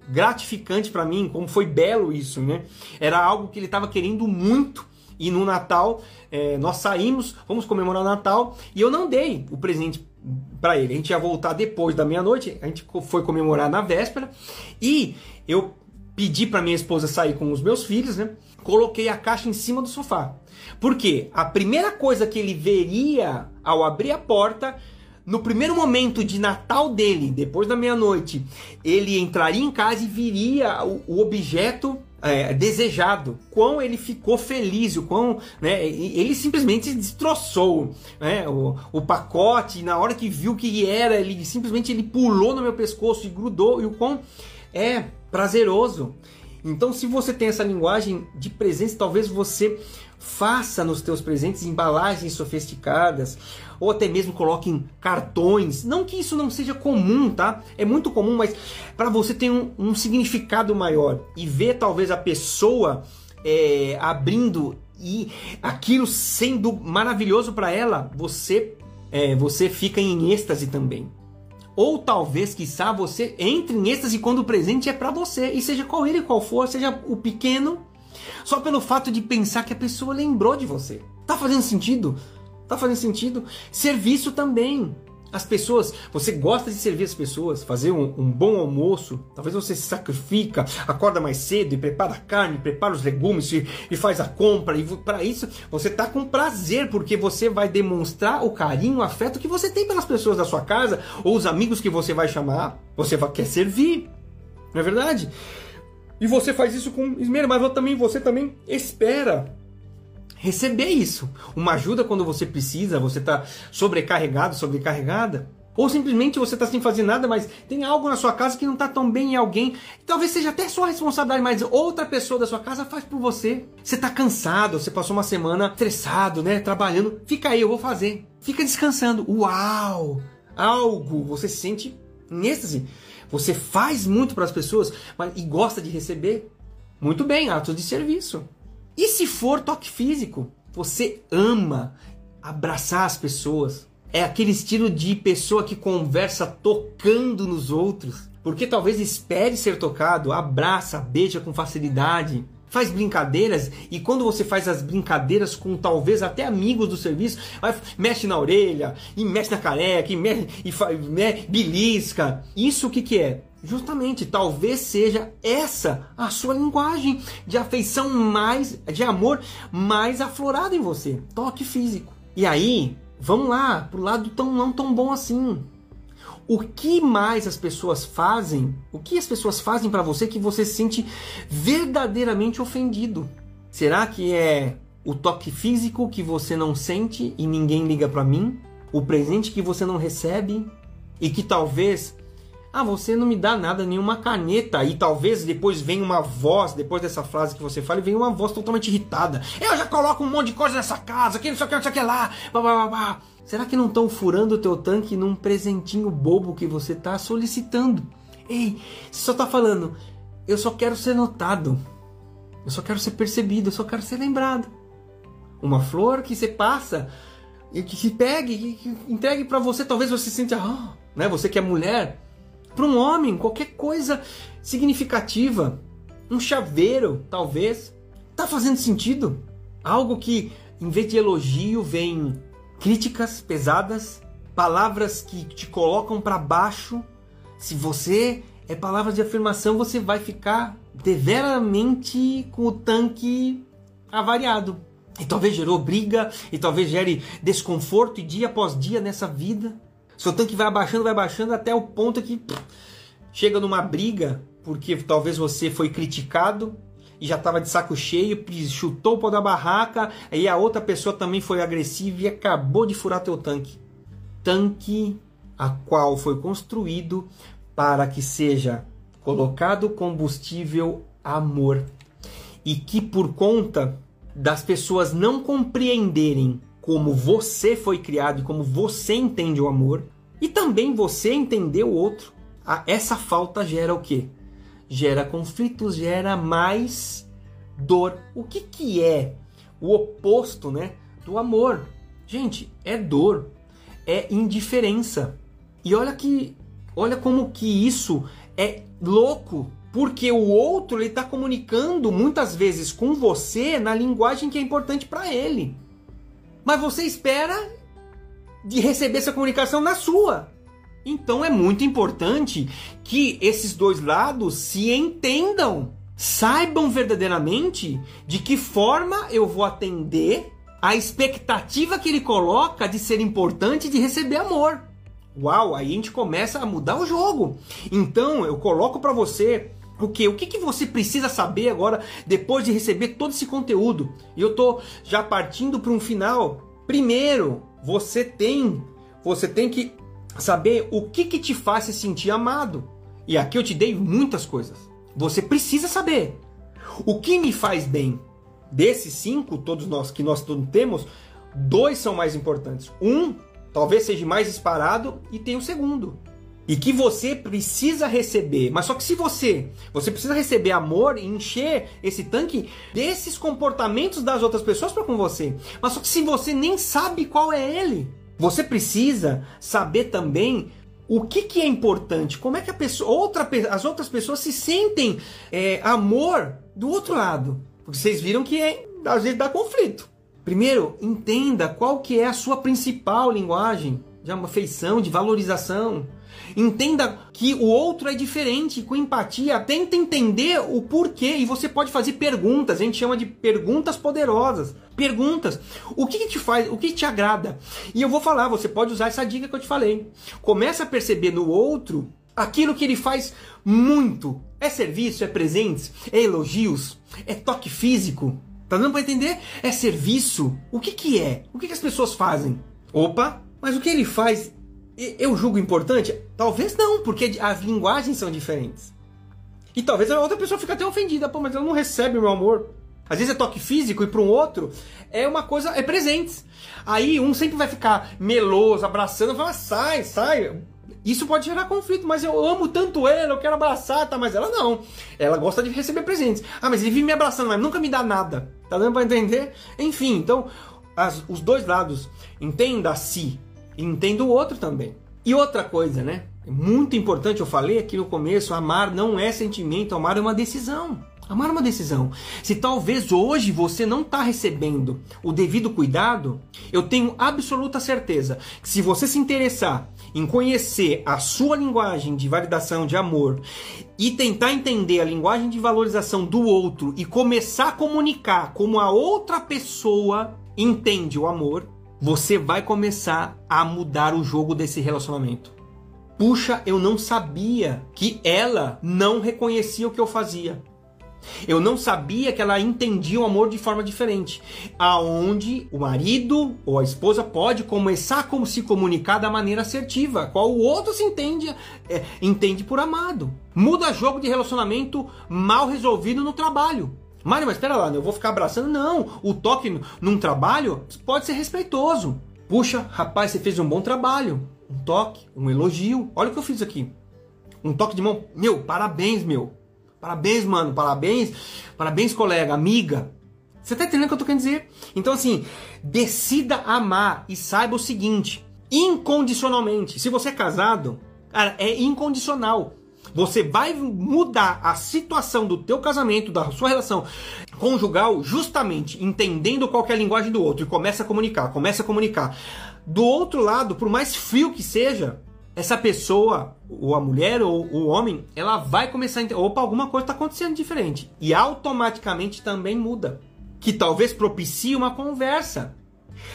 gratificante para mim, como foi belo isso, né? Era algo que ele estava querendo muito E no Natal, é, nós saímos, vamos comemorar o Natal, e eu não dei o presente para ele. A gente ia voltar depois da meia-noite, a gente foi comemorar na véspera, e eu pedi para minha esposa sair com os meus filhos, né? Coloquei a caixa em cima do sofá. Porque a primeira coisa que ele veria ao abrir a porta no primeiro momento de Natal dele, depois da meia-noite, ele entraria em casa e viria o, o objeto é, desejado, quão ele ficou feliz, o quão né, ele simplesmente destroçou né, o, o pacote. Na hora que viu que era, ele simplesmente ele pulou no meu pescoço e grudou. E o quão é prazeroso. Então, se você tem essa linguagem de presente, talvez você faça nos teus presentes embalagens sofisticadas ou até mesmo coloque em cartões. Não que isso não seja comum, tá? É muito comum, mas para você ter um, um, significado maior e ver talvez a pessoa é, abrindo e aquilo sendo maravilhoso para ela, você é, você fica em êxtase também. Ou talvez, quiçá, você entre em êxtase quando o presente é para você, e seja qual ele qual for, seja o pequeno, só pelo fato de pensar que a pessoa lembrou de você. Tá fazendo sentido? Tá fazendo sentido? Serviço também. As pessoas, você gosta de servir as pessoas, fazer um, um, bom almoço, talvez você se sacrifica, acorda mais cedo e prepara a carne, prepara os legumes e, e faz a compra. E para isso você tá com prazer, porque você vai demonstrar o carinho, o afeto que você tem pelas pessoas da sua casa ou os amigos que você vai chamar. Você vai, quer servir, não é verdade? E você faz isso com esmero, mas também, você também espera receber isso. Uma ajuda quando você precisa, você está sobrecarregado, sobrecarregada. Ou simplesmente você está sem fazer nada, mas tem algo na sua casa que não está tão bem em alguém. Talvez seja até sua responsabilidade, mas outra pessoa da sua casa faz por você. Você está cansado, você passou uma semana estressado, né? Trabalhando. Fica aí, eu vou fazer. Fica descansando. Uau! Algo, você se sente em êxtase. Você faz muito para as pessoas mas, e gosta de receber. Muito bem, atos de serviço. E se for toque físico? Você ama abraçar as pessoas. É aquele estilo de pessoa que conversa tocando nos outros. Porque talvez espere ser tocado, abraça, beija com facilidade faz brincadeiras e quando você faz as brincadeiras com talvez até amigos do serviço, mexe na orelha, e mexe na careca, e, mexe, e fa, né, belisca. Isso o que, que é? Justamente, talvez seja essa a sua linguagem de afeição mais, de amor mais aflorada em você. Toque físico. E aí, vamos lá, pro lado tão não tão bom assim o que mais as pessoas fazem, o que as pessoas fazem para você que você se sente verdadeiramente ofendido? Será que é o toque físico que você não sente e ninguém liga para mim? O presente que você não recebe e que talvez ah, você não me dá nada, nenhuma caneta. E talvez depois venha uma voz, depois dessa frase que você fala, vem uma voz totalmente irritada. Eu já coloco um monte de coisa nessa casa, que não sei o que, não sei o que lá. Blá, blá, blá, Será que não estão furando o teu tanque num presentinho bobo que você está solicitando? Ei, você só está falando, eu só quero ser notado. Eu só quero ser percebido, eu só quero ser lembrado. Uma flor que você passa e que se pegue, que entregue para você, talvez você sinta, oh, né? Você que é mulher, para um homem, qualquer coisa significativa, um chaveiro, talvez, tá fazendo sentido? Algo que, em vez de elogio, vem críticas pesadas, palavras que te colocam para baixo. Se você é palavras de afirmação, você vai ficar deveramente com o tanque avariado. E talvez gerou briga, e talvez gere desconforto e dia após dia nessa vida. Seu tanque vai abaixando, vai abaixando até o ponto que pff, chega numa briga, porque talvez você foi criticado e já estava de saco cheio, chutou o pau da barraca, aí a outra pessoa também foi agressiva e acabou de furar teu tanque. Tanque a qual foi construído para que seja colocado combustível amor. E que por conta das pessoas não compreenderem como você foi criado e como você entende o amor, e também você entender o outro. Essa falta gera o quê? Gera conflitos, gera mais dor. O que, que é o oposto né, do amor? Gente, é dor, é indiferença. E olha que olha como que isso é louco, porque o outro ele está comunicando muitas vezes com você na linguagem que é importante para ele. Mas você espera de receber essa comunicação na sua. Então é muito importante que esses dois lados se entendam, saibam verdadeiramente de que forma eu vou atender a expectativa que ele coloca de ser importante de receber amor. Uau, aí a gente começa a mudar o jogo. Então eu coloco para você o que? O que, que você precisa saber agora depois de receber todo esse conteúdo? E eu tô já partindo para um final. Primeiro, você tem, você tem que saber o que, que te faz se sentir amado. E aqui eu te dei muitas coisas. Você precisa saber o que me faz bem. Desses cinco, todos nós que nós temos, dois são mais importantes. Um talvez seja mais disparado e tem o segundo. E que você precisa receber. Mas só que se você, você precisa receber amor e encher esse tanque desses comportamentos das outras pessoas para com você. Mas só que se você nem sabe qual é ele, você precisa saber também o que, que é importante, como é que a pessoa, outra, as outras pessoas se sentem é, amor do outro lado. Porque vocês viram que é, às vezes dá conflito. Primeiro, entenda qual que é a sua principal linguagem de afeição, de valorização. Entenda que o outro é diferente, com empatia, tenta entender o porquê e você pode fazer perguntas, a gente chama de perguntas poderosas. Perguntas. O que, que te faz, o que te agrada? E eu vou falar, você pode usar essa dica que eu te falei. Começa a perceber no outro aquilo que ele faz muito. É serviço, é presentes, é elogios, é toque físico, Tá dando para entender? É serviço. O que que é? O que, que as pessoas fazem? Opa, mas o que ele faz eu julgo importante? Talvez não, porque as linguagens são diferentes. E talvez a outra pessoa fique até ofendida, pô, mas ela não recebe meu amor. Às vezes é toque físico e para um outro é uma coisa, é presentes. Aí um sempre vai ficar meloso, abraçando, fala, sai, sai. Isso pode gerar conflito, mas eu amo tanto ela, eu quero abraçar, tá? Mas ela não. Ela gosta de receber presentes. Ah, mas ele vive me abraçando, mas nunca me dá nada. Tá dando pra entender? Enfim, então, as, os dois lados. Entenda si e entenda o outro também. E outra coisa, né? É muito importante, eu falei aqui no começo, amar não é sentimento, amar é uma decisão. Amar é uma decisão. Se talvez hoje você não está recebendo o devido cuidado, eu tenho absoluta certeza que se você se interessar em conhecer a sua linguagem de validação de amor e tentar entender a linguagem de valorização do outro e começar a comunicar como a outra pessoa entende o amor, você vai começar a mudar o jogo desse relacionamento. Puxa, eu não sabia que ela não reconhecia o que eu fazia. Eu não sabia que ela entendia o amor de forma diferente. Aonde o marido ou a esposa pode começar a se comunicar da maneira assertiva, qual o outro se entende, é, entende por amado. Muda jogo de relacionamento mal resolvido no trabalho. Mário, mas espera lá, eu vou ficar abraçando? Não, o toque num trabalho pode ser respeitoso. Puxa, rapaz, você fez um bom trabalho. Um toque, um elogio. Olha o que eu fiz aqui. Um toque de mão. Meu, parabéns, meu. Parabéns, mano, parabéns. Parabéns, colega, amiga. Você tá entendendo o que eu tô querendo dizer? Então, assim, decida amar e saiba o seguinte: incondicionalmente. Se você é casado, cara, é incondicional. Você vai mudar a situação do teu casamento, da sua relação conjugal, justamente entendendo qual é a linguagem do outro e começa a comunicar, começa a comunicar. Do outro lado, por mais frio que seja, essa pessoa, ou a mulher ou o homem, ela vai começar a entender, opa, alguma coisa está acontecendo diferente. E automaticamente também muda. Que talvez propicie uma conversa.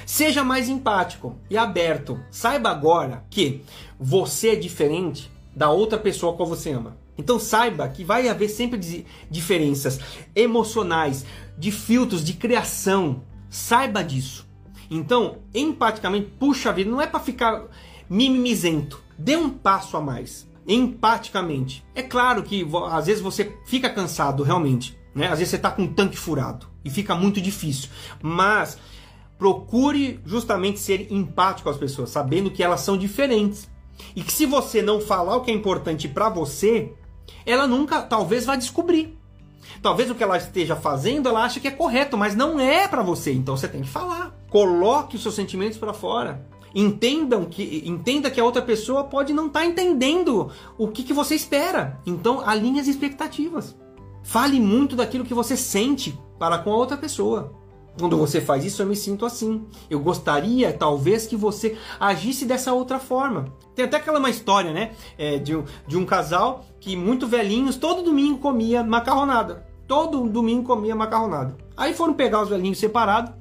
Seja mais empático e aberto. Saiba agora que você é diferente da outra pessoa qual você ama. Então saiba que vai haver sempre diferenças emocionais, de filtros, de criação. Saiba disso. Então, empaticamente, puxa vida, não é para ficar mimimizento. Dê um passo a mais, empaticamente. É claro que às vezes você fica cansado realmente, né? Às vezes você está com um tanque furado e fica muito difícil. Mas procure justamente ser empático com as pessoas, sabendo que elas são diferentes. E que se você não falar o que é importante para você, ela nunca, talvez, vai descobrir. Talvez o que ela esteja fazendo, ela acha que é correto, mas não é para você. Então você tem que falar. Coloque os seus sentimentos para fora. Entendam que entenda que a outra pessoa pode não estar tá entendendo o que, que você espera. Então, alinhe as expectativas. Fale muito daquilo que você sente para com a outra pessoa. Quando você faz isso, eu me sinto assim. Eu gostaria, talvez, que você agisse dessa outra forma. Tem até aquela uma história, né? É, de, um, de um casal que, muito velhinhos, todo domingo comia macarronada. Todo domingo comia macarronada. Aí foram pegar os velhinhos separados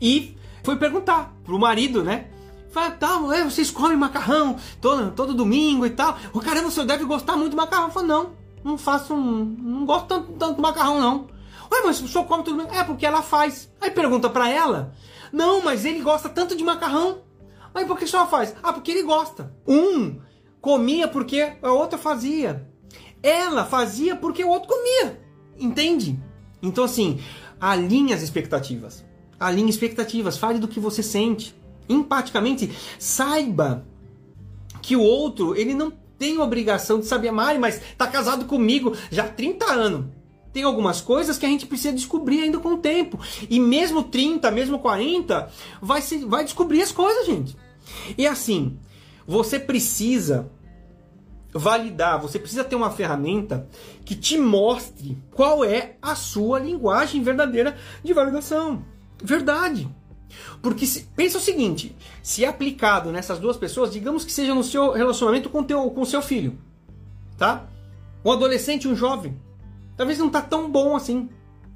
e foi perguntar pro marido, né? Fala, tá, é, vocês comem macarrão todo, todo domingo e tal. O caramba, o senhor deve gostar muito de macarrão. Falei, não, não faço, um, não gosto tanto, tanto de macarrão, não. Ué, mas o senhor come tudo É, porque ela faz. Aí pergunta pra ela. Não, mas ele gosta tanto de macarrão. Mas por que senhor faz? Ah, porque ele gosta. Um comia porque a outra fazia. Ela fazia porque o outro comia. Entende? Então, assim, alinhe as expectativas. Alinhe expectativas. Fale do que você sente. Empaticamente, saiba que o outro, ele não tem obrigação de saber, Mari, mas tá casado comigo já há 30 anos. Tem algumas coisas que a gente precisa descobrir ainda com o tempo. E mesmo 30, mesmo 40, vai, se, vai descobrir as coisas, gente. E assim, você precisa validar, você precisa ter uma ferramenta que te mostre qual é a sua linguagem verdadeira de validação. Verdade. Porque se, pensa o seguinte, se aplicado nessas duas pessoas, digamos que seja no seu relacionamento com teu com seu filho, tá? Um adolescente, um jovem, talvez não tá tão bom assim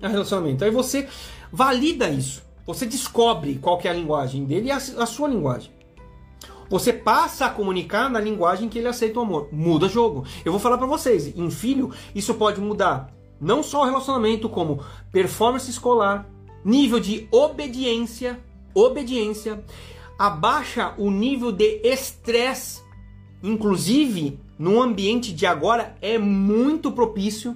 o relacionamento. Aí você valida isso. Você descobre qual é a linguagem dele e a, a sua linguagem. Você passa a comunicar na linguagem que ele aceita o amor. Muda jogo. Eu vou falar para vocês, em filho, isso pode mudar não só o relacionamento, como performance escolar, nível de obediência, obediência, abaixa o nível de estresse, inclusive no ambiente de agora é muito propício.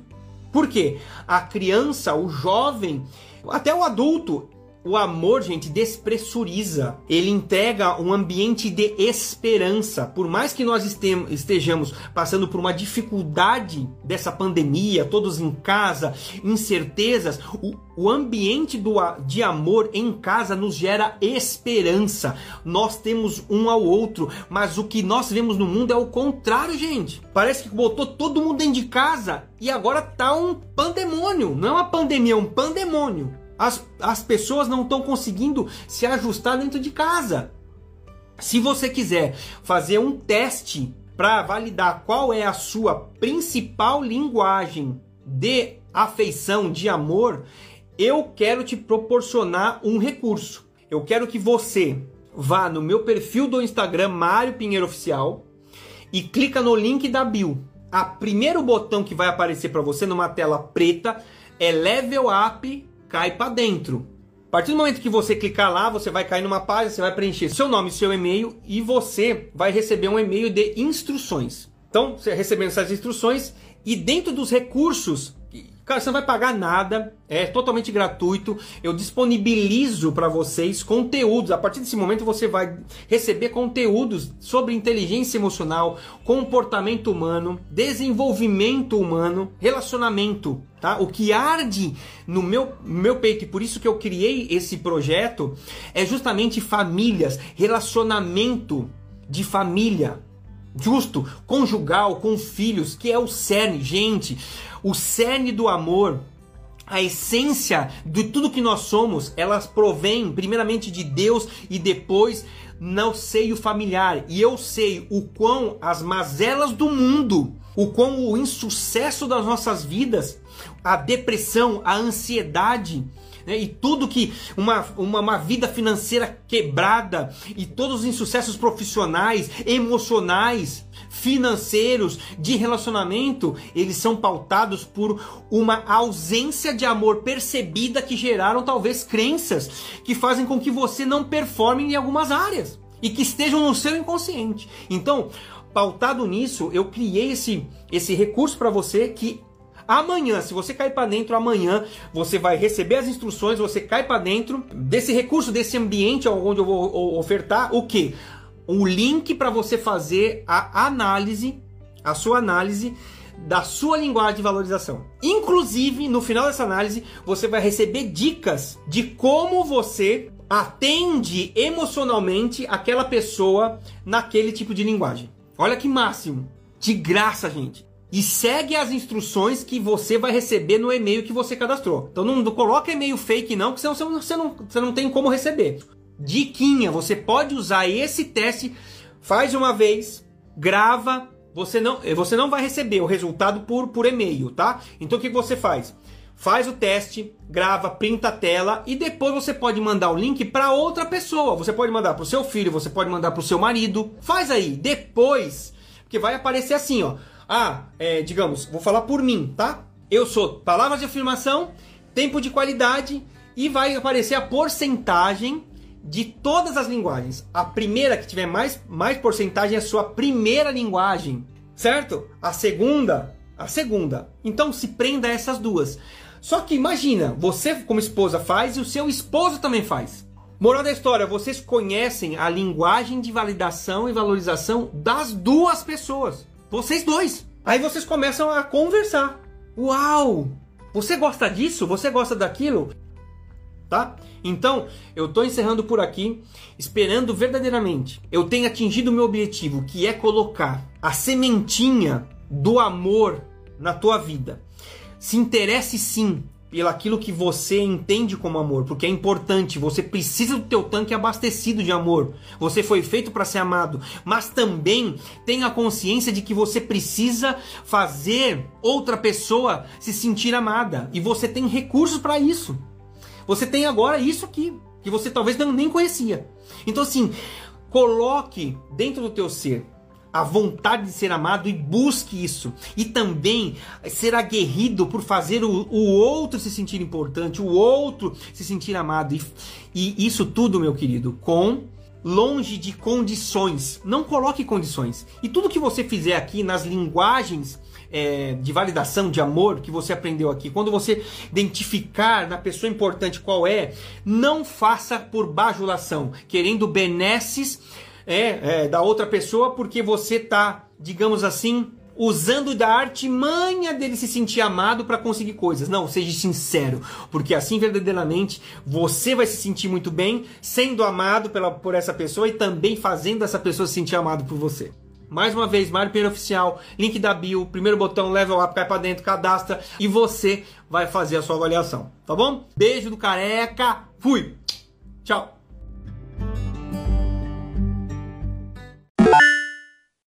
Porque a criança, o jovem, até o adulto, o amor, gente, despressuriza. Ele entrega um ambiente de esperança. Por mais que nós estejamos passando por uma dificuldade dessa pandemia, todos em casa, incertezas, o, o ambiente do, de amor em casa nos gera esperança. Nós temos um ao outro, mas o que nós vemos no mundo é o contrário, gente. Parece que botou todo mundo dentro de casa e agora tá um pandemônio. Não é uma pandemia, é um pandemônio. As, as pessoas não estão conseguindo se ajustar dentro de casa. Se você quiser fazer um teste para validar qual é a sua principal linguagem de afeição, de amor, eu quero te proporcionar um recurso. Eu quero que você vá no meu perfil do Instagram Mário Pinheiro Oficial e clica no link da bio. A primeiro botão que vai aparecer para você numa tela preta é Level Up cai para dentro. A partir do momento que você clicar lá, você vai cair numa página, você vai preencher seu nome, seu e-mail e você vai receber um e-mail de instruções. Então, você recebendo essas instruções e dentro dos recursos Cara, você não vai pagar nada, é totalmente gratuito. Eu disponibilizo para vocês conteúdos. A partir desse momento você vai receber conteúdos sobre inteligência emocional, comportamento humano, desenvolvimento humano, relacionamento, tá? O que arde no meu meu peito e por isso que eu criei esse projeto é justamente famílias, relacionamento de família justo, conjugal, com filhos, que é o cerne, gente. O cerne do amor, a essência de tudo que nós somos, elas provém primeiramente de Deus e depois no seio familiar. E eu sei o quão as mazelas do mundo, o quão o insucesso das nossas vidas, a depressão, a ansiedade, né? e tudo que uma, uma, uma, vida financeira quebrada e todos os insucessos profissionais, emocionais, financeiros, de relacionamento, eles são pautados por uma ausência de amor percebida que geraram talvez crenças que fazem com que você não performe em algumas áreas e que estejam no seu inconsciente. Então, pautado nisso, eu criei esse, esse recurso para você que Amanhã, se você cair para dentro, amanhã você vai receber as instruções, você cai para dentro desse recurso, desse ambiente onde eu vou ofertar o que? O link para você fazer a análise, a sua análise da sua linguagem de valorização. Inclusive, no final dessa análise, você vai receber dicas de como você atende emocionalmente aquela pessoa naquele tipo de linguagem. Olha que máximo. De graça, gente. E segue as instruções que você vai receber no e-mail que você cadastrou. Então não, coloca e-mail fake não, porque senão você, não, você não tem como receber. Diquinha, você pode usar esse teste, faz uma vez, grava, você não, você não vai receber o resultado por, por e-mail, tá? Então o que você faz? faz o teste, grava, printa a tela e depois você pode mandar o link para outra pessoa. Você pode mandar para o seu filho, você pode mandar para o seu marido. Faz aí, depois, porque vai aparecer assim, ó. Ah, é, digamos, vou falar por mim, tá? Eu sou palavras de afirmação, tempo de qualidade e vai aparecer a porcentagem de todas as linguagens. A primeira que tiver mais, mais porcentagem é a sua primeira linguagem, certo? A segunda, a segunda. Então se prenda a essas duas. Só que imagina, você como esposa faz e o seu esposo também faz. Moral da história, vocês conhecem a linguagem de validação e valorização das duas pessoas. Vocês dois. Aí vocês começam a conversar. Uau! Você gosta disso? Você gosta daquilo? Tá? Então, eu tô encerrando por aqui, esperando verdadeiramente eu tenha atingido o meu objetivo, que é colocar a sementinha do amor na tua vida se interesse sim pelo aquilo que você entende como amor, porque é importante, você precisa do teu tanque abastecido de amor. Você foi feito para ser amado, mas também tenha consciência de que você precisa fazer outra pessoa se sentir amada e você tem recursos para isso. Você tem agora isso aqui que você talvez nem conhecia. Então assim, coloque dentro do teu ser a vontade de ser amado e busque isso. E também ser aguerrido por fazer o, o outro se sentir importante, o outro se sentir amado. E, e isso tudo, meu querido, com longe de condições. Não coloque condições. E tudo que você fizer aqui nas linguagens é, de validação, de amor que você aprendeu aqui, quando você identificar na pessoa importante qual é, não faça por bajulação, querendo benesses é, é, da outra pessoa porque você tá, digamos assim, usando da artimanha dele se sentir amado para conseguir coisas. Não, seja sincero, porque assim verdadeiramente você vai se sentir muito bem sendo amado pela, por essa pessoa e também fazendo essa pessoa se sentir amado por você. Mais uma vez, Mário Pinheiro Oficial, link da bio, primeiro botão, level up, cai pra dentro, cadastra e você vai fazer a sua avaliação, tá bom? Beijo do careca, fui! Tchau!